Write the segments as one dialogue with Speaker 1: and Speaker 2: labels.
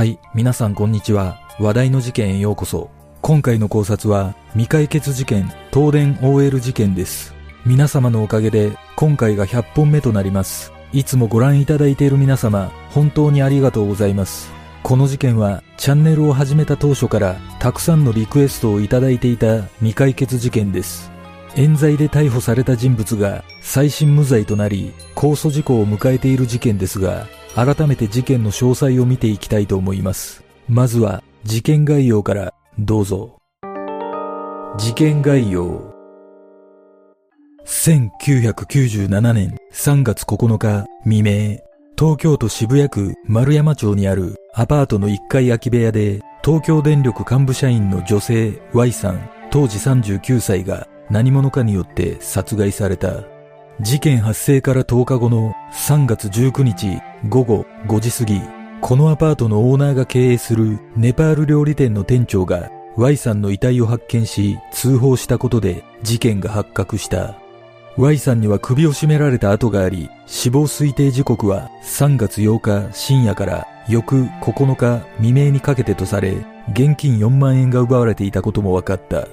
Speaker 1: はい、皆さんこんにちは。話題の事件へようこそ。今回の考察は未解決事件、東電 OL 事件です。皆様のおかげで今回が100本目となります。いつもご覧いただいている皆様、本当にありがとうございます。この事件はチャンネルを始めた当初からたくさんのリクエストをいただいていた未解決事件です。冤罪で逮捕された人物が再審無罪となり控訴事項を迎えている事件ですが改めて事件の詳細を見ていきたいと思います。まずは事件概要からどうぞ。事件概要1997年3月9日未明、東京都渋谷区丸山町にあるアパートの1階空き部屋で東京電力幹部社員の女性 Y さん当時39歳が何者かによって殺害された。事件発生から10日後の3月19日午後5時過ぎ、このアパートのオーナーが経営するネパール料理店の店長が Y さんの遺体を発見し通報したことで事件が発覚した。Y さんには首を絞められた跡があり、死亡推定時刻は3月8日深夜から翌9日未明にかけてとされ、現金4万円が奪われていたことも分かった。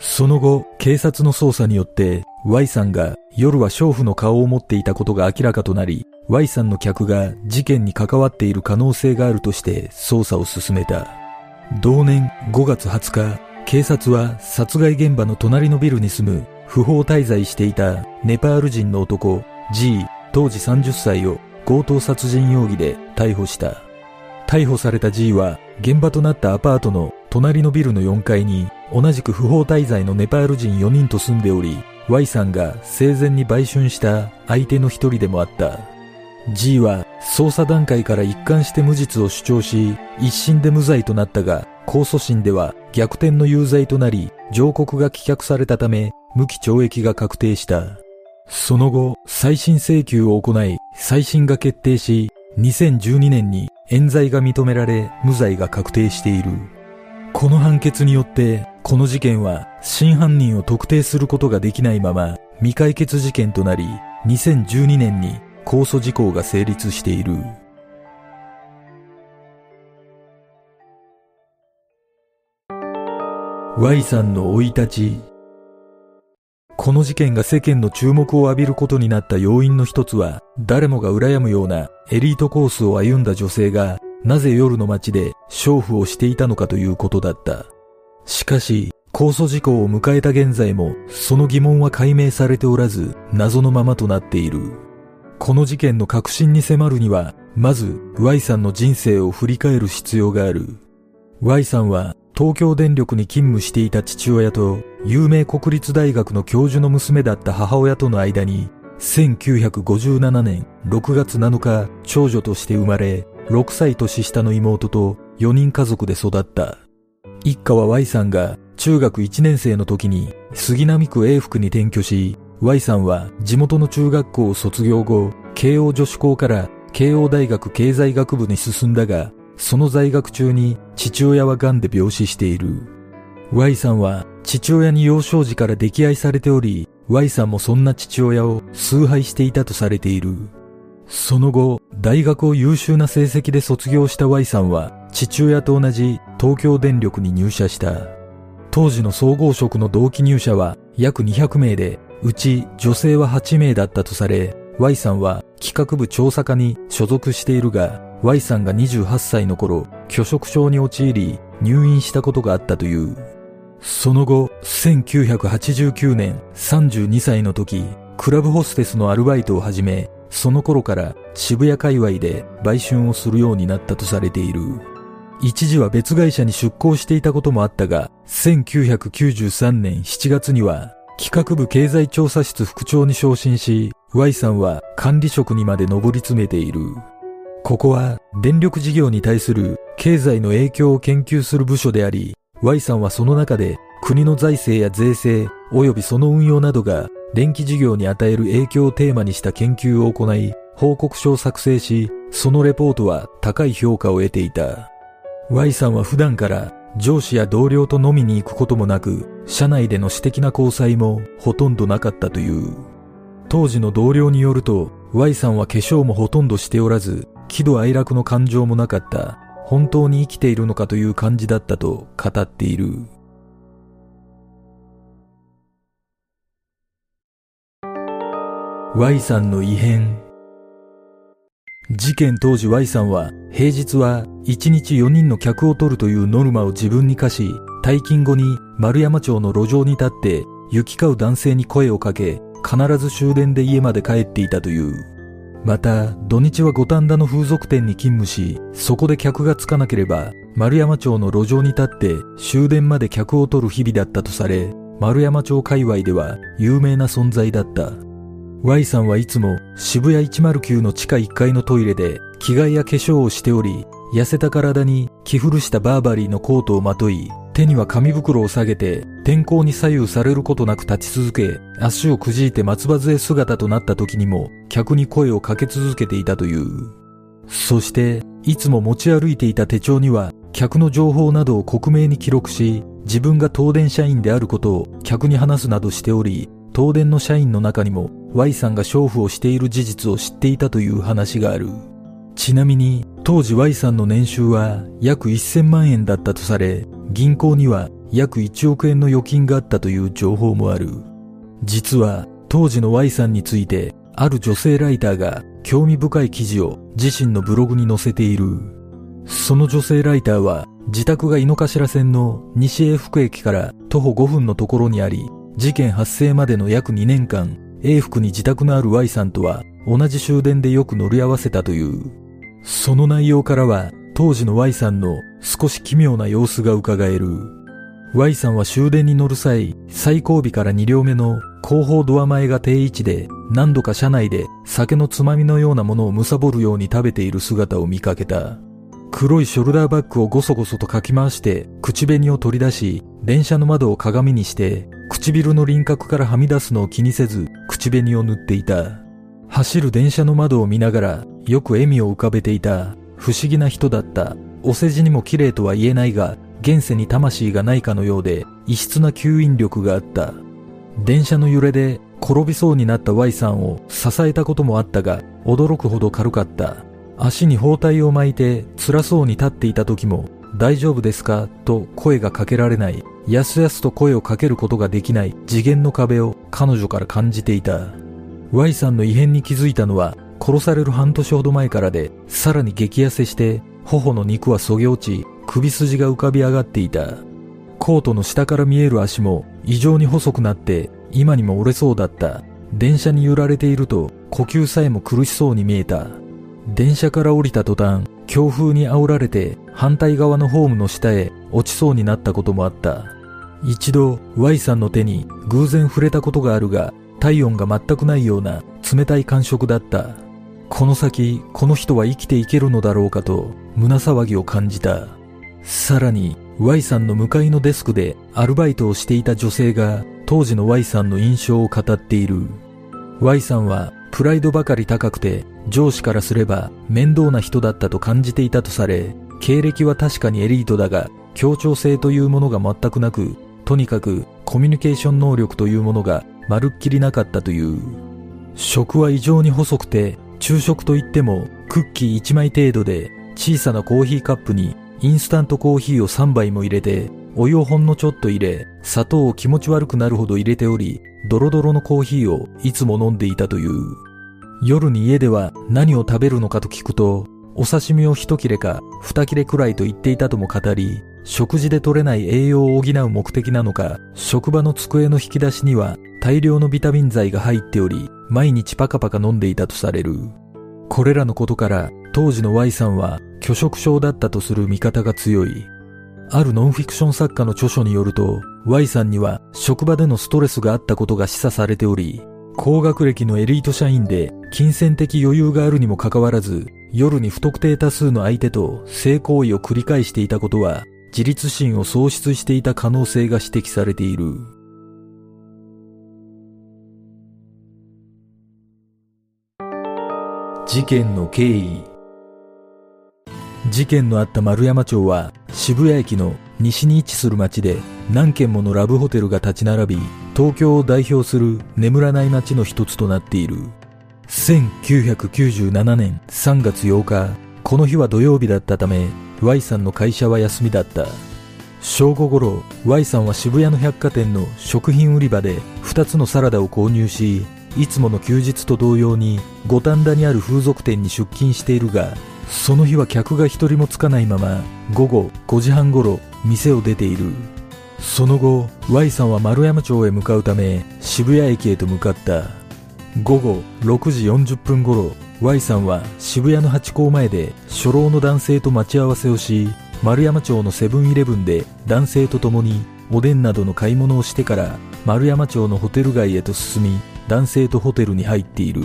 Speaker 1: その後、警察の捜査によって Y さんが夜は娼婦の顔を持っていたことが明らかとなり、Y さんの客が事件に関わっている可能性があるとして捜査を進めた。同年5月20日、警察は殺害現場の隣のビルに住む不法滞在していたネパール人の男 G 当時30歳を強盗殺人容疑で逮捕した。逮捕された G は現場となったアパートの隣のビルの4階に同じく不法滞在のネパール人4人と住んでおり Y さんが生前に売春した相手の一人でもあった。G は捜査段階から一貫して無実を主張し一審で無罪となったが控訴審では逆転の有罪となり上告が棄却されたため無期懲役が確定した。その後再審請求を行い再審が決定し2012年に冤罪が認められ無罪が確定している。この判決によってこの事件は真犯人を特定することができないまま未解決事件となり2012年に控訴事項が成立している。Y さんの生い立ち。この事件が世間の注目を浴びることになった要因の一つは誰もが羨むようなエリートコースを歩んだ女性がなぜ夜の街で娼婦をしていたのかということだった。しかし、控訴事項を迎えた現在も、その疑問は解明されておらず、謎のままとなっている。この事件の核心に迫るには、まず、Y さんの人生を振り返る必要がある。Y さんは、東京電力に勤務していた父親と、有名国立大学の教授の娘だった母親との間に、1957年6月7日、長女として生まれ、6歳年下の妹と4人家族で育った。一家は Y さんが中学1年生の時に杉並区永福に転居し、Y さんは地元の中学校を卒業後、慶応女子校から慶応大学経済学部に進んだが、その在学中に父親は癌で病死している。Y さんは父親に幼少時から溺愛されており、Y さんもそんな父親を崇拝していたとされている。その後、大学を優秀な成績で卒業した Y さんは、父親と同じ東京電力に入社した。当時の総合職の同期入社は約200名で、うち女性は8名だったとされ、Y さんは企画部調査課に所属しているが、Y さんが28歳の頃、拒食症に陥り、入院したことがあったという。その後、1989年32歳の時、クラブホステスのアルバイトを始め、その頃から渋谷界隈で売春をするようになったとされている。一時は別会社に出向していたこともあったが、1993年7月には企画部経済調査室副長に昇進し、Y さんは管理職にまで上り詰めている。ここは電力事業に対する経済の影響を研究する部署であり、Y さんはその中で国の財政や税制及びその運用などが電気事業に与える影響をテーマにした研究を行い、報告書を作成し、そのレポートは高い評価を得ていた。Y さんは普段から上司や同僚と飲みに行くこともなく、社内での私的な交際もほとんどなかったという。当時の同僚によると、Y さんは化粧もほとんどしておらず、喜怒哀楽の感情もなかった。本当に生きているのかという感じだったと語っている。Y さんの異変事件当時 Y さんは平日は1日4人の客を取るというノルマを自分に課し退勤後に丸山町の路上に立って行き交う男性に声をかけ必ず終電で家まで帰っていたというまた、土日は五反田の風俗店に勤務し、そこで客がつかなければ、丸山町の路上に立って終電まで客を取る日々だったとされ、丸山町界隈では有名な存在だった。Y さんはいつも渋谷109の地下1階のトイレで着替えや化粧をしており、痩せた体に着古したバーバリーのコートをまとい、手には紙袋を下げて天候に左右されることなく立ち続け、足をくじいて松葉杖姿となった時にも客に声をかけ続けていたという。そして、いつも持ち歩いていた手帳には客の情報などを克明に記録し、自分が東電社員であることを客に話すなどしており、東電の社員の中にも Y さんが娼婦をしている事実を知っていたという話がある。ちなみに、当時 Y さんの年収は約1000万円だったとされ、銀行には約1億円の預金があったという情報もある。実は当時の Y さんについてある女性ライターが興味深い記事を自身のブログに載せている。その女性ライターは自宅が井の頭線の西永福駅から徒歩5分のところにあり、事件発生までの約2年間、永福に自宅のある Y さんとは同じ終電でよく乗り合わせたという。その内容からは当時の Y さんの少し奇妙な様子が伺える。Y さんは終電に乗る際、最後尾から2両目の後方ドア前が定位置で、何度か車内で酒のつまみのようなものを貪るように食べている姿を見かけた。黒いショルダーバッグをごそごそとかき回して口紅を取り出し、電車の窓を鏡にして、唇の輪郭からはみ出すのを気にせず口紅を塗っていた。走る電車の窓を見ながらよく笑みを浮かべていた。不思議な人だった。お世辞にも綺麗とは言えないが、現世に魂がないかのようで、異質な吸引力があった。電車の揺れで転びそうになった Y さんを支えたこともあったが、驚くほど軽かった。足に包帯を巻いて辛そうに立っていた時も、大丈夫ですか？と声がかけられない、やすやすと声をかけることができない次元の壁を彼女から感じていた。Y さんの異変に気づいたのは殺される半年ほど前からで、さらに激痩せして、頬の肉はそげ落ち、首筋が浮かび上がっていた。コートの下から見える足も異常に細くなって、今にも折れそうだった。電車に揺られていると、呼吸さえも苦しそうに見えた。電車から降りた途端、強風に煽られて反対側のホームの下へ落ちそうになったこともあった。一度 Y さんの手に偶然触れたことがあるが、体温が全くないような冷たい感触だった。この先、この人は生きていけるのだろうかと、胸騒ぎを感じた。さらに、Y さんの向かいのデスクでアルバイトをしていた女性が、当時の Y さんの印象を語っている。Y さんは、プライドばかり高くて、上司からすれば面倒な人だったと感じていたとされ、経歴は確かにエリートだが、協調性というものが全くなく、とにかくコミュニケーション能力というものがまるっきりなかったという。食は異常に細くて昼食といってもクッキー1枚程度で小さなコーヒーカップにインスタントコーヒーを3杯も入れてお湯をほんのちょっと入れ砂糖を気持ち悪くなるほど入れておりドロドロのコーヒーをいつも飲んでいたという夜に家では何を食べるのかと聞くとお刺身を一切れか二切れくらいと言っていたとも語り食事で取れない栄養を補う目的なのか職場の机の引き出しには大量のビタミン剤が入っており毎日パカパカ飲んでいたとされる。これらのことから当時の Y さんは拒食症だったとする見方が強い。あるノンフィクション作家の著書によると Y さんには職場でのストレスがあったことが示唆されており、高学歴のエリート社員で金銭的余裕があるにもかかわらず夜に不特定多数の相手と性行為を繰り返していたことは自立心を喪失していた可能性が指摘されている。事件の経緯事件のあった丸山町は渋谷駅の西に位置する町で何軒ものラブホテルが立ち並び東京を代表する眠らない町の一つとなっている1997年3月8日この日は土曜日だったため Y さんの会社は休みだった。正午頃、Y さんは渋谷の百貨店の食品売り場で2つのサラダを購入し、いつもの休日と同様に五反田にある風俗店に出勤しているが、その日は客が一人もつかないまま、午後5時半頃、店を出ている。その後、Y さんは丸山町へ向かうため、渋谷駅へと向かった。午後6時40分頃、Y さんは渋谷の八甲前で初老の男性と待ち合わせをし、丸山町のセブンイレブンで男性と共におでんなどの買い物をしてから丸山町のホテル街へと進み男性とホテルに入っている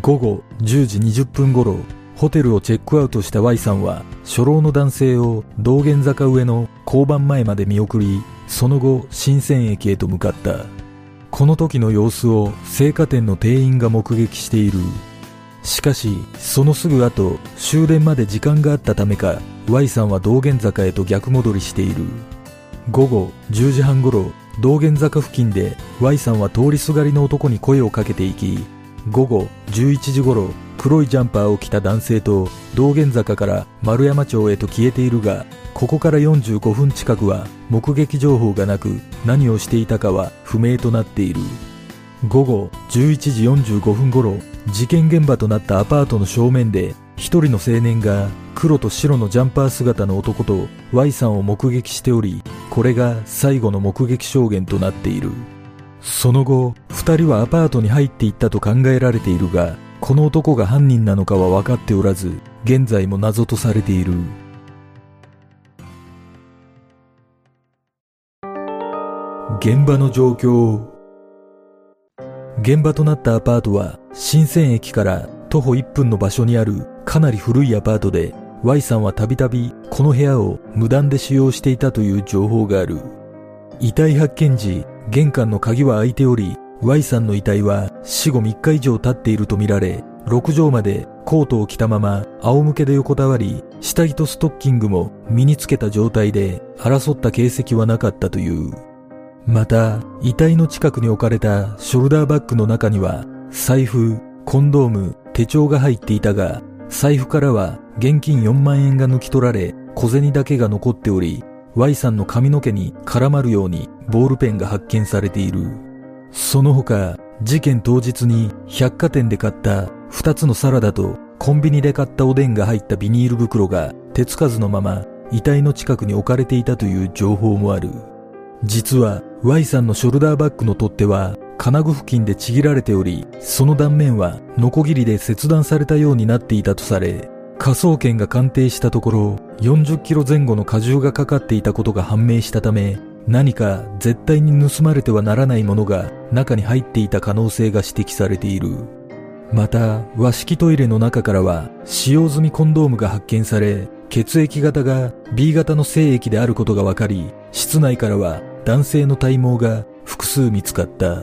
Speaker 1: 午後10時20分頃ホテルをチェックアウトした Y さんは初老の男性を道玄坂上の交番前まで見送りその後新鮮駅へと向かった。この時の様子を青果店の店員が目撃している。しかしそのすぐ後終電まで時間があったためか Y さんは道玄坂へと逆戻りしている。午後10時半頃道玄坂付近で Y さんは通りすがりの男に声をかけていき午後11時頃黒いジャンパーを着た男性と道玄坂から丸山町へと消えているがここから45分近くは目撃情報がなく何をしていたかは不明となっている。午後11時45分頃事件現場となったアパートの正面で一人の青年が黒と白のジャンパー姿の男と Y さんを目撃しておりこれが最後の目撃証言となっている。その後二人はアパートに入っていったと考えられているがこの男が犯人なのかは分かっておらず現在も謎とされている。現場の状況現場となったアパートは新鮮駅から徒歩1分の場所にあるかなり古いアパートで Y さんはたびたびこの部屋を無断で使用していたという情報がある。遺体発見時玄関の鍵は開いており Y さんの遺体は死後3日以上経っているとみられ6畳までコートを着たまま仰向けで横たわり下着とストッキングも身につけた状態で争った形跡はなかったという。また遺体の近くに置かれたショルダーバッグの中には財布コンドーム手帳が入っていたが財布からは現金4万円が抜き取られ小銭だけが残っており Y さんの髪の毛に絡まるようにボールペンが発見されている。その他事件当日に百貨店で買った2つのサラダとコンビニで買ったおでんが入ったビニール袋が手つかずのまま遺体の近くに置かれていたという情報もある。実は Y さんのショルダーバッグの取っ手は金具付近でちぎられており、その断面はノコギリで切断されたようになっていたとされ、科捜研が鑑定したところ、40キロ前後の荷重がかかっていたことが判明したため、何か絶対に盗まれてはならないものが中に入っていた可能性が指摘されている。また、和式トイレの中からは使用済みコンドームが発見され、血液型が B 型の精液であることが分かり、室内からは男性の体毛が複数見つかった。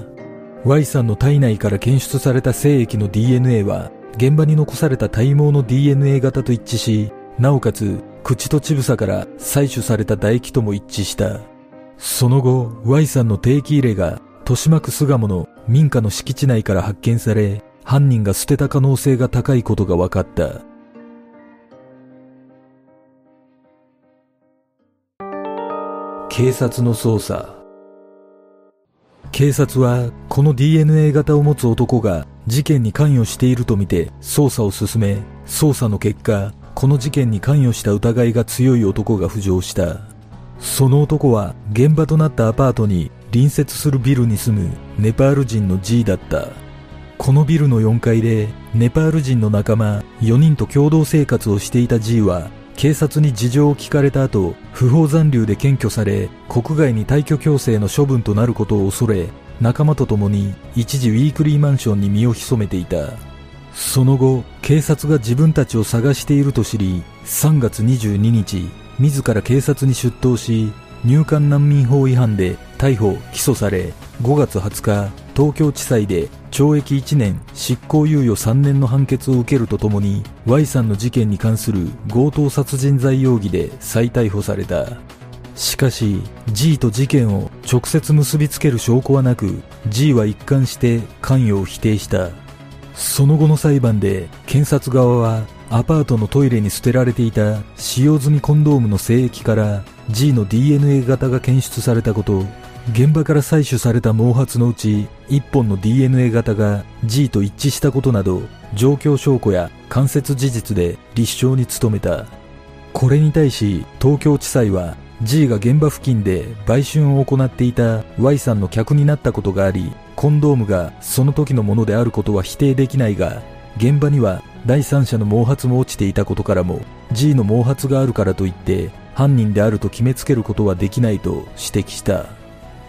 Speaker 1: Y さんの体内から検出された精液の DNA は現場に残された体毛の DNA 型と一致し、なおかつ口と乳房から採取された唾液とも一致した。その後、Y さんの定期入れが豊島区巣鴨の民家の敷地内から発見され、犯人が捨てた可能性が高いことが分かった。警察の捜査警察はこの DNA 型を持つ男が事件に関与しているとみて捜査を進め捜査の結果この事件に関与した疑いが強い男が浮上した。その男は現場となったアパートに隣接するビルに住むネパール人の G だった。このビルの4階でネパール人の仲間4人と共同生活をしていた G は警察に事情を聞かれた後、不法残留で検挙され、国外に退去強制の処分となることを恐れ、仲間と共に一時ウィークリーマンションに身を潜めていた。その後、警察が自分たちを探していると知り、3月22日、自ら警察に出頭し、入管難民法違反で逮捕・起訴され、5月20日、東京地裁で懲役1年執行猶予3年の判決を受けるとともに Y さんの事件に関する強盗殺人罪容疑で再逮捕された。しかし G と事件を直接結びつける証拠はなく G は一貫して関与を否定した。その後の裁判で検察側はアパートのトイレに捨てられていた使用済みコンドームの精液から G の DNA 型が検出されたこと、現場から採取された毛髪のうち1本の DNA 型が G と一致したことなど状況証拠や間接事実で立証に努めた。これに対し東京地裁は G が現場付近で売春を行っていた Y さんの客になったことがあり、コンドームがその時のものであることは否定できないが、現場には第三者の毛髪も落ちていたことからも G の毛髪があるからといって犯人であると決めつけることはできないと指摘した。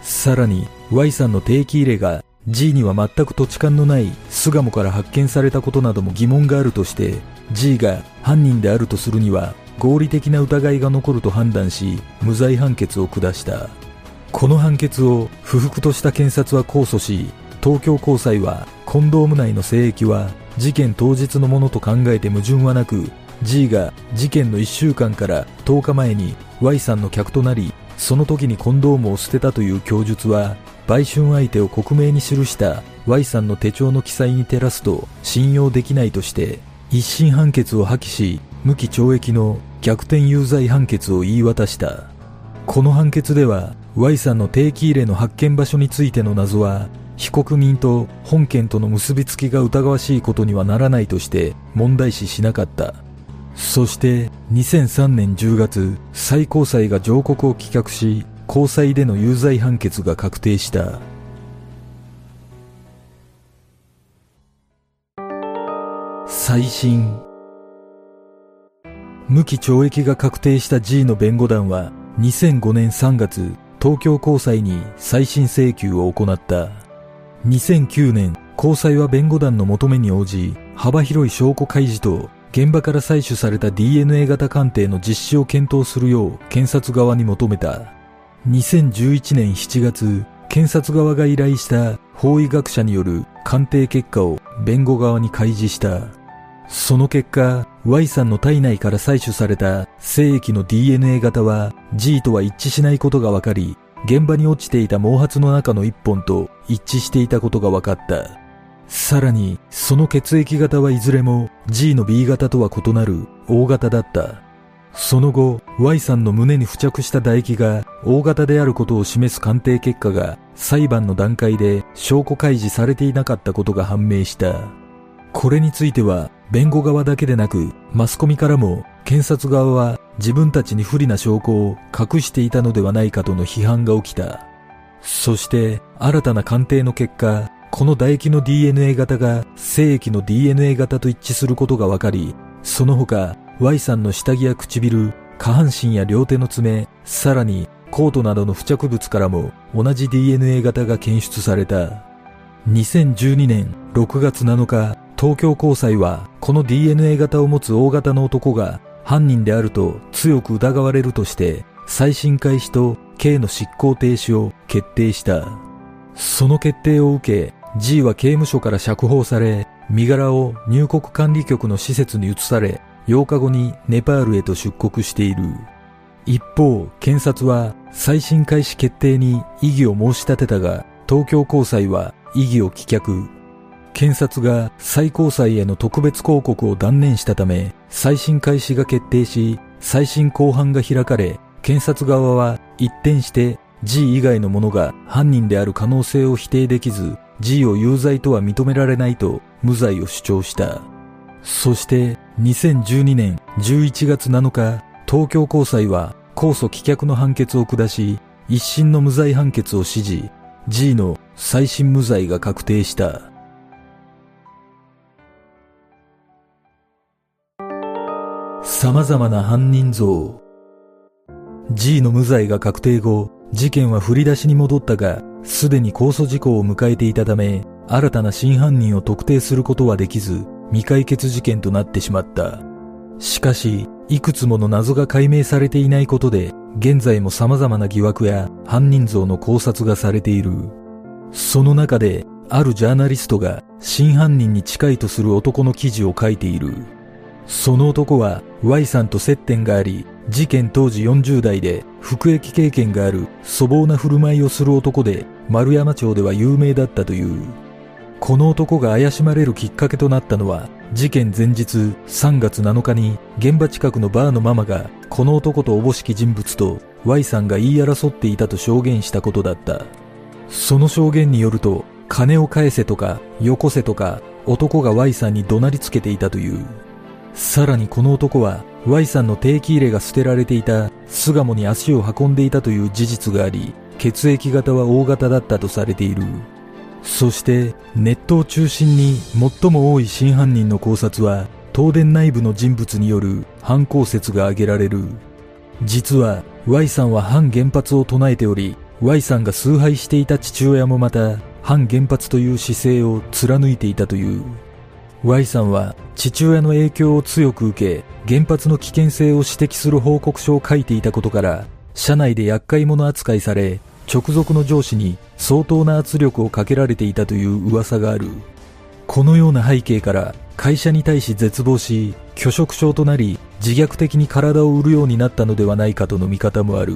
Speaker 1: さらに Y さんの定期入れが G には全く土地勘のない巣鴨から発見されたことなども疑問があるとして G が犯人であるとするには合理的な疑いが残ると判断し無罪判決を下した。この判決を不服とした検察は控訴し東京高裁はコンドーム内の精液は事件当日のものと考えて矛盾はなく G が事件の1週間から10日前に Y さんの客となりその時にコンドームを捨てたという供述は売春相手を克明に記した Y さんの手帳の記載に照らすと信用できないとして一審判決を破棄し無期懲役の逆転有罪判決を言い渡した。この判決では Y さんの定期入れの発見場所についての謎は被告人と本件との結びつきが疑わしいことにはならないとして問題視しなかった。そして2003年10月最高裁が上告を棄却し高裁での有罪判決が確定した。再審。無期懲役が確定した G の弁護団は2005年3月東京高裁に再審請求を行った。2009年高裁は弁護団の求めに応じ幅広い証拠開示と現場から採取された DNA 型鑑定の実施を検討するよう検察側に求めた2011年7月検察側が依頼した法医学者による鑑定結果を弁護側に開示したその結果 Y さんの体内から採取された精液の DNA 型は G とは一致しないことが分かり現場に落ちていた毛髪の中の一本と一致していたことが分かった。さらに、その血液型はいずれも G の B 型とは異なる O 型だった。その後、Y さんの胸に付着した唾液が O 型であることを示す鑑定結果が裁判の段階で証拠開示されていなかったことが判明した。これについては弁護側だけでなくマスコミからも検察側は自分たちに不利な証拠を隠していたのではないかとの批判が起きた。そして新たな鑑定の結果、この唾液の DNA 型が精液の DNA 型と一致することが分かり、その他 Y さんの下着や唇、下半身や両手の爪、さらにコートなどの付着物からも同じ DNA 型が検出された。2012年6月7日、東京高裁はこの DNA 型を持つ大型の男が犯人であると強く疑われるとして再審開始と刑の執行停止を決定した。その決定を受け G は刑務所から釈放され身柄を入国管理局の施設に移され8日後にネパールへと出国している。一方、検察は再審開始決定に異議を申し立てたが東京高裁は異議を棄却。検察が最高裁への特別抗告を断念したため、再審開始が決定し、再審公判が開かれ、検察側は一転して G 以外の者が犯人である可能性を否定できず、G を有罪とは認められないと無罪を主張した。そして2012年11月7日、東京高裁は控訴棄却の判決を下し、一審の無罪判決を支持、G の再審無罪が確定した。様々な犯人像。G の無罪が確定後、事件は振り出しに戻ったが、すでに控訴事項を迎えていたため、新たな真犯人を特定することはできず、未解決事件となってしまった。しかし、いくつもの謎が解明されていないことで、現在も様々な疑惑や犯人像の考察がされている。その中で、あるジャーナリストが真犯人に近いとする男の記事を書いている。その男は Y さんと接点があり、事件当時40代で服役経験がある粗暴な振る舞いをする男で丸山町では有名だったという。この男が怪しまれるきっかけとなったのは、事件前日3月7日に現場近くのバーのママがこの男とおぼしき人物と Y さんが言い争っていたと証言したことだった。その証言によると、金を返せとか、よこせとか、男が Y さんに怒鳴りつけていたという。さらにこの男は Y さんの定期入れが捨てられていた巣鴨に足を運んでいたという事実があり、血液型は O 型だったとされている。そしてネットを中心に最も多い真犯人の考察は東電内部の人物による犯行説が挙げられる。実は Y さんは反原発を唱えており、Y さんが崇拝していた父親もまた反原発という姿勢を貫いていたという。Y さんは父親の影響を強く受け、原発の危険性を指摘する報告書を書いていたことから、社内で厄介者扱いされ、直属の上司に相当な圧力をかけられていたという噂がある。このような背景から会社に対し絶望し、拒食症となり自虐的に体を売るようになったのではないかとの見方もある。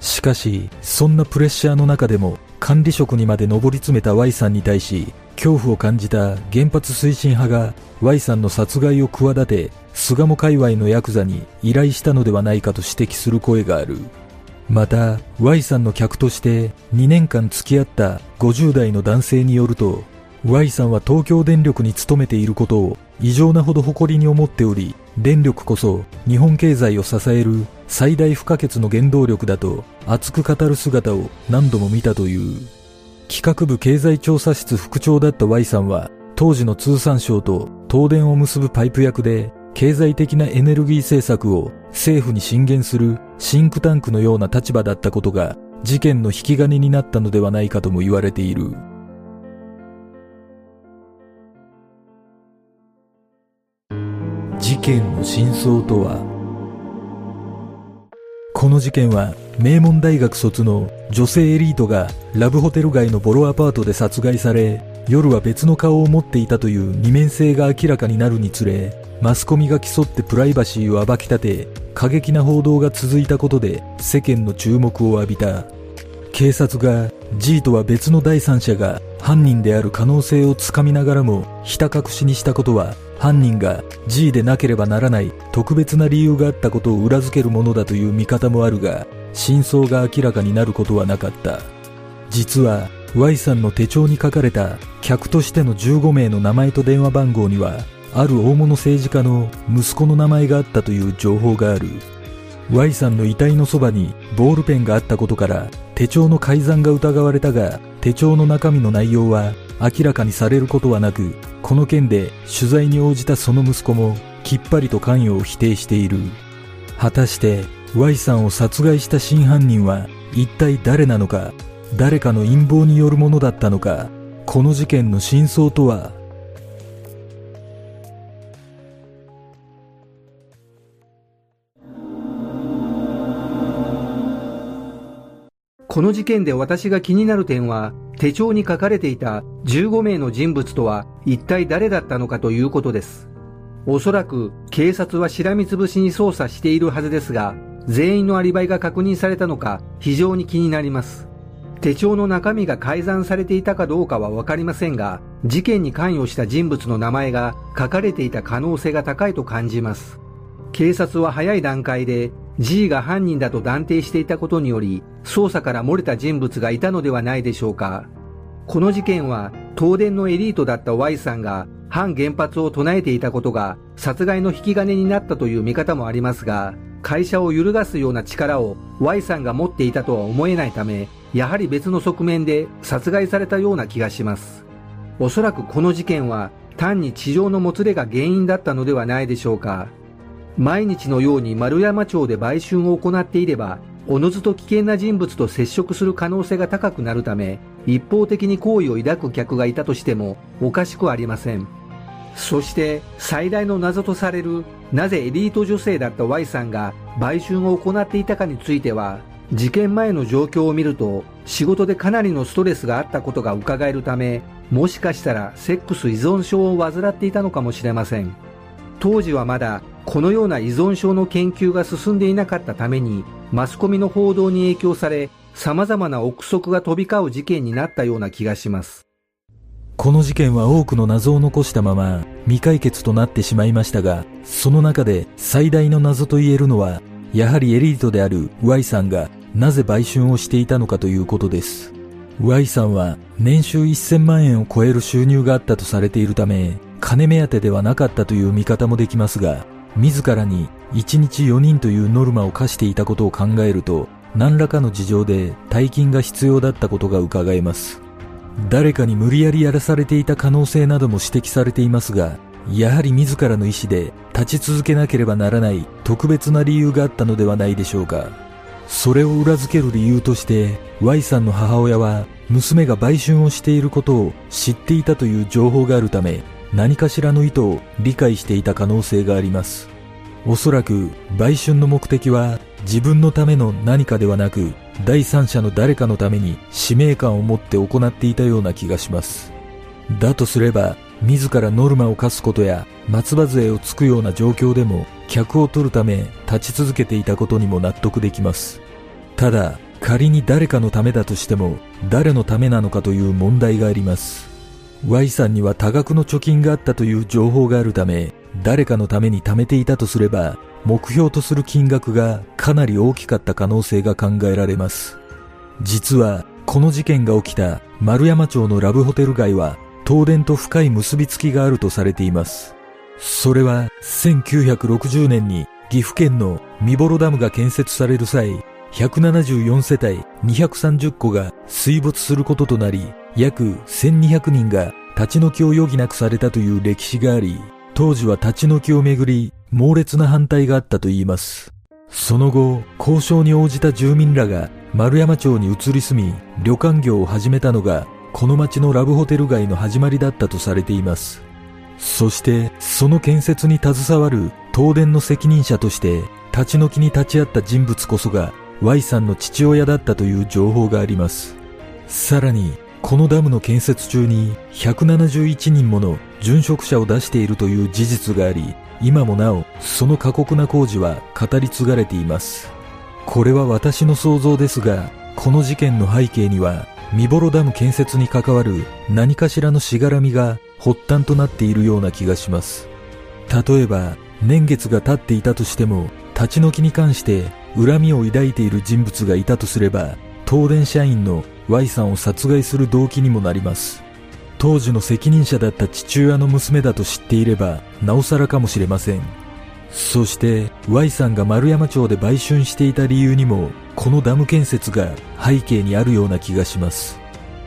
Speaker 1: しかし、そんなプレッシャーの中でも管理職にまで上り詰めた Y さんに対し、恐怖を感じた原発推進派が Y さんの殺害を企て、巣鴨界隈のヤクザに依頼したのではないかと指摘する声がある。また Y さんの客として2年間付き合った50代の男性によると Y さんは東京電力に勤めていることを異常なほど誇りに思っており電力こそ日本経済を支える最大不可欠の原動力だと熱く語る姿を何度も見たという企画部経済調査室副長だった Y さんは当時の通産省と東電を結ぶパイプ役で経済的なエネルギー政策を政府に進言するシンクタンクのような立場だったことが事件の引き金になったのではないかとも言われている。事件の真相とはこの事件は名門大学卒の女性エリートがラブホテル街のボロアパートで殺害され夜は別の顔を持っていたという二面性が明らかになるにつれマスコミが競ってプライバシーを暴き立て過激な報道が続いたことで世間の注目を浴びた。警察が G とは別の第三者が犯人である可能性をつかみながらもひた隠しにしたことは犯人が G でなければならない特別な理由があったことを裏付けるものだという見方もあるが真相が明らかになることはなかった。実は Y さんの手帳に書かれた客としての15名の名前と電話番号にはある大物政治家の息子の名前があったという情報がある。Y さんの遺体のそばにボールペンがあったことから手帳の改ざんが疑われたが手帳の中身の内容は明らかにされることはなくこの件で取材に応じたその息子もきっぱりと関与を否定している。果たして Y さんを殺害した真犯人は一体誰なのか誰かの陰謀によるものだったのかこの事件の真相とは
Speaker 2: この事件で私が気になる点は、手帳に書かれていた15名の人物とは一体誰だったのかということです。おそらく警察はしらみつぶしに捜査しているはずですが、全員のアリバイが確認されたのか非常に気になります。手帳の中身が改ざんされていたかどうかはわかりませんが、事件に関与した人物の名前が書かれていた可能性が高いと感じます。警察は早い段階で G が犯人だと断定していたことにより、捜査から漏れた人物がいたのではないでしょうか。この事件は、東電のエリートだった Y さんが反原発を唱えていたことが殺害の引き金になったという見方もありますが、会社を揺るがすような力を Y さんが持っていたとは思えないため、やはり別の側面で殺害されたような気がします。おそらくこの事件は単に地上のもつれが原因だったのではないでしょうか。毎日のように丸山町で売春を行っていれば、おのずと危険な人物と接触する可能性が高くなるため、一方的に好意を抱く客がいたとしてもおかしくありません。そして最大の謎とされるなぜエリート女性だった Y さんが売春を行っていたかについては事件前の状況を見ると仕事でかなりのストレスがあったことが伺えるためもしかしたらセックス依存症を患っていたのかもしれません当時はまだこのような依存症の研究が進んでいなかったためにマスコミの報道に影響され様々な憶測が飛び交う事件になったような気がします
Speaker 1: この事件は多くの謎を残したまま未解決となってしまいましたが、その中で最大の謎と言えるのは、やはりエリートである Y さんがなぜ売春をしていたのかということです。Y さんは年収1000万円を超える収入があったとされているため、金目当てではなかったという見方もできますが、自らに1日4人というノルマを課していたことを考えると、何らかの事情で大金が必要だったことが伺えます。誰かに無理やりやらされていた可能性なども指摘されていますが、やはり自らの意思で立ち続けなければならない特別な理由があったのではないでしょうか。それを裏付ける理由として、Y さんの母親は娘が売春をしていることを知っていたという情報があるため、何かしらの意図を理解していた可能性があります。おそらく売春の目的は自分のための何かではなく第三者の誰かのために使命感を持って行っていたような気がします。だとすれば自らノルマを課すことや松葉杖をつくような状況でも客を取るため立ち続けていたことにも納得できます。ただ仮に誰かのためだとしても誰のためなのかという問題があります。Y さんには多額の貯金があったという情報があるため誰かのために貯めていたとすれば目標とする金額がかなり大きかった可能性が考えられます。実はこの事件が起きた丸山町のラブホテル街は東電と深い結びつきがあるとされています。それは1960年に岐阜県の三幌ダムが建設される際、174世帯230戸が水没することとなり、約1200人が立ち退きを余儀なくされたという歴史があり、当時は立ち退きをめぐり猛烈な反対があったといいます。その後、交渉に応じた住民らが丸山町に移り住み、旅館業を始めたのがこの町のラブホテル街の始まりだったとされています。そして、その建設に携わる東電の責任者として、立ち退きに立ち会った人物こそが Y さんの父親だったという情報があります。さらに、このダムの建設中に171人もの殉職者を出しているという事実があり、今もなおその過酷な工事は語り継がれています。これは私の想像ですが、この事件の背景には三幌ダム建設に関わる何かしらのしがらみが発端となっているような気がします。例えば、年月が経っていたとしても、立ち退きに関して恨みを抱いている人物がいたとすれば、東電社員の Y さんを殺害する動機にもなります。当時の責任者だった父親の娘だと知っていれば、なおさらかもしれません。そして、Y さんが丸山町で売春していた理由にも、このダム建設が背景にあるような気がします。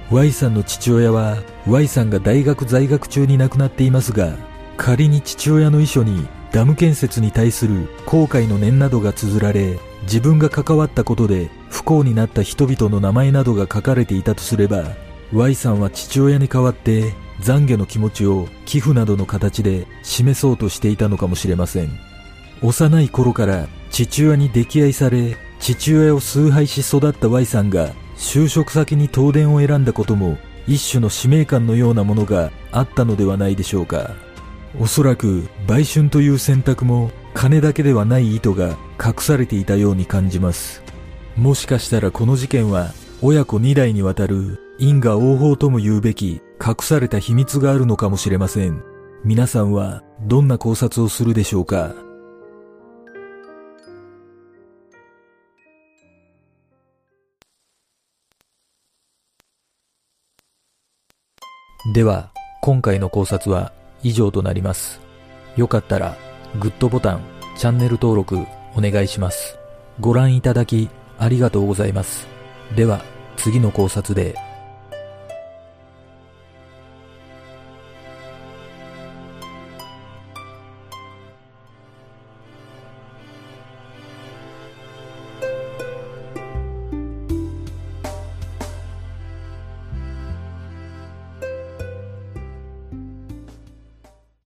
Speaker 1: Y さんの父親は Y さんが大学在学中に亡くなっていますが、仮に父親の遺書にダム建設に対する後悔の念などが綴られ、自分が関わったことで不幸になった人々の名前などが書かれていたとすれば、Y さんは父親に代わって懺悔の気持ちを寄付などの形で示そうとしていたのかもしれません。幼い頃から父親に溺愛され、父親を崇拝し育った Y さんが就職先に東電を選んだことも一種の使命感のようなものがあったのではないでしょうか。おそらく売春という選択も金だけではない意図が隠されていたように感じます。もしかしたらこの事件は親子2代にわたる因果応報とも言うべき隠された秘密があるのかもしれません。皆さんはどんな考察をするでしょうか？では、今回の考察は以上となります。よかったら、グッドボタン、チャンネル登録お願いします。ご覧いただきありがとうございます。では、次の考察で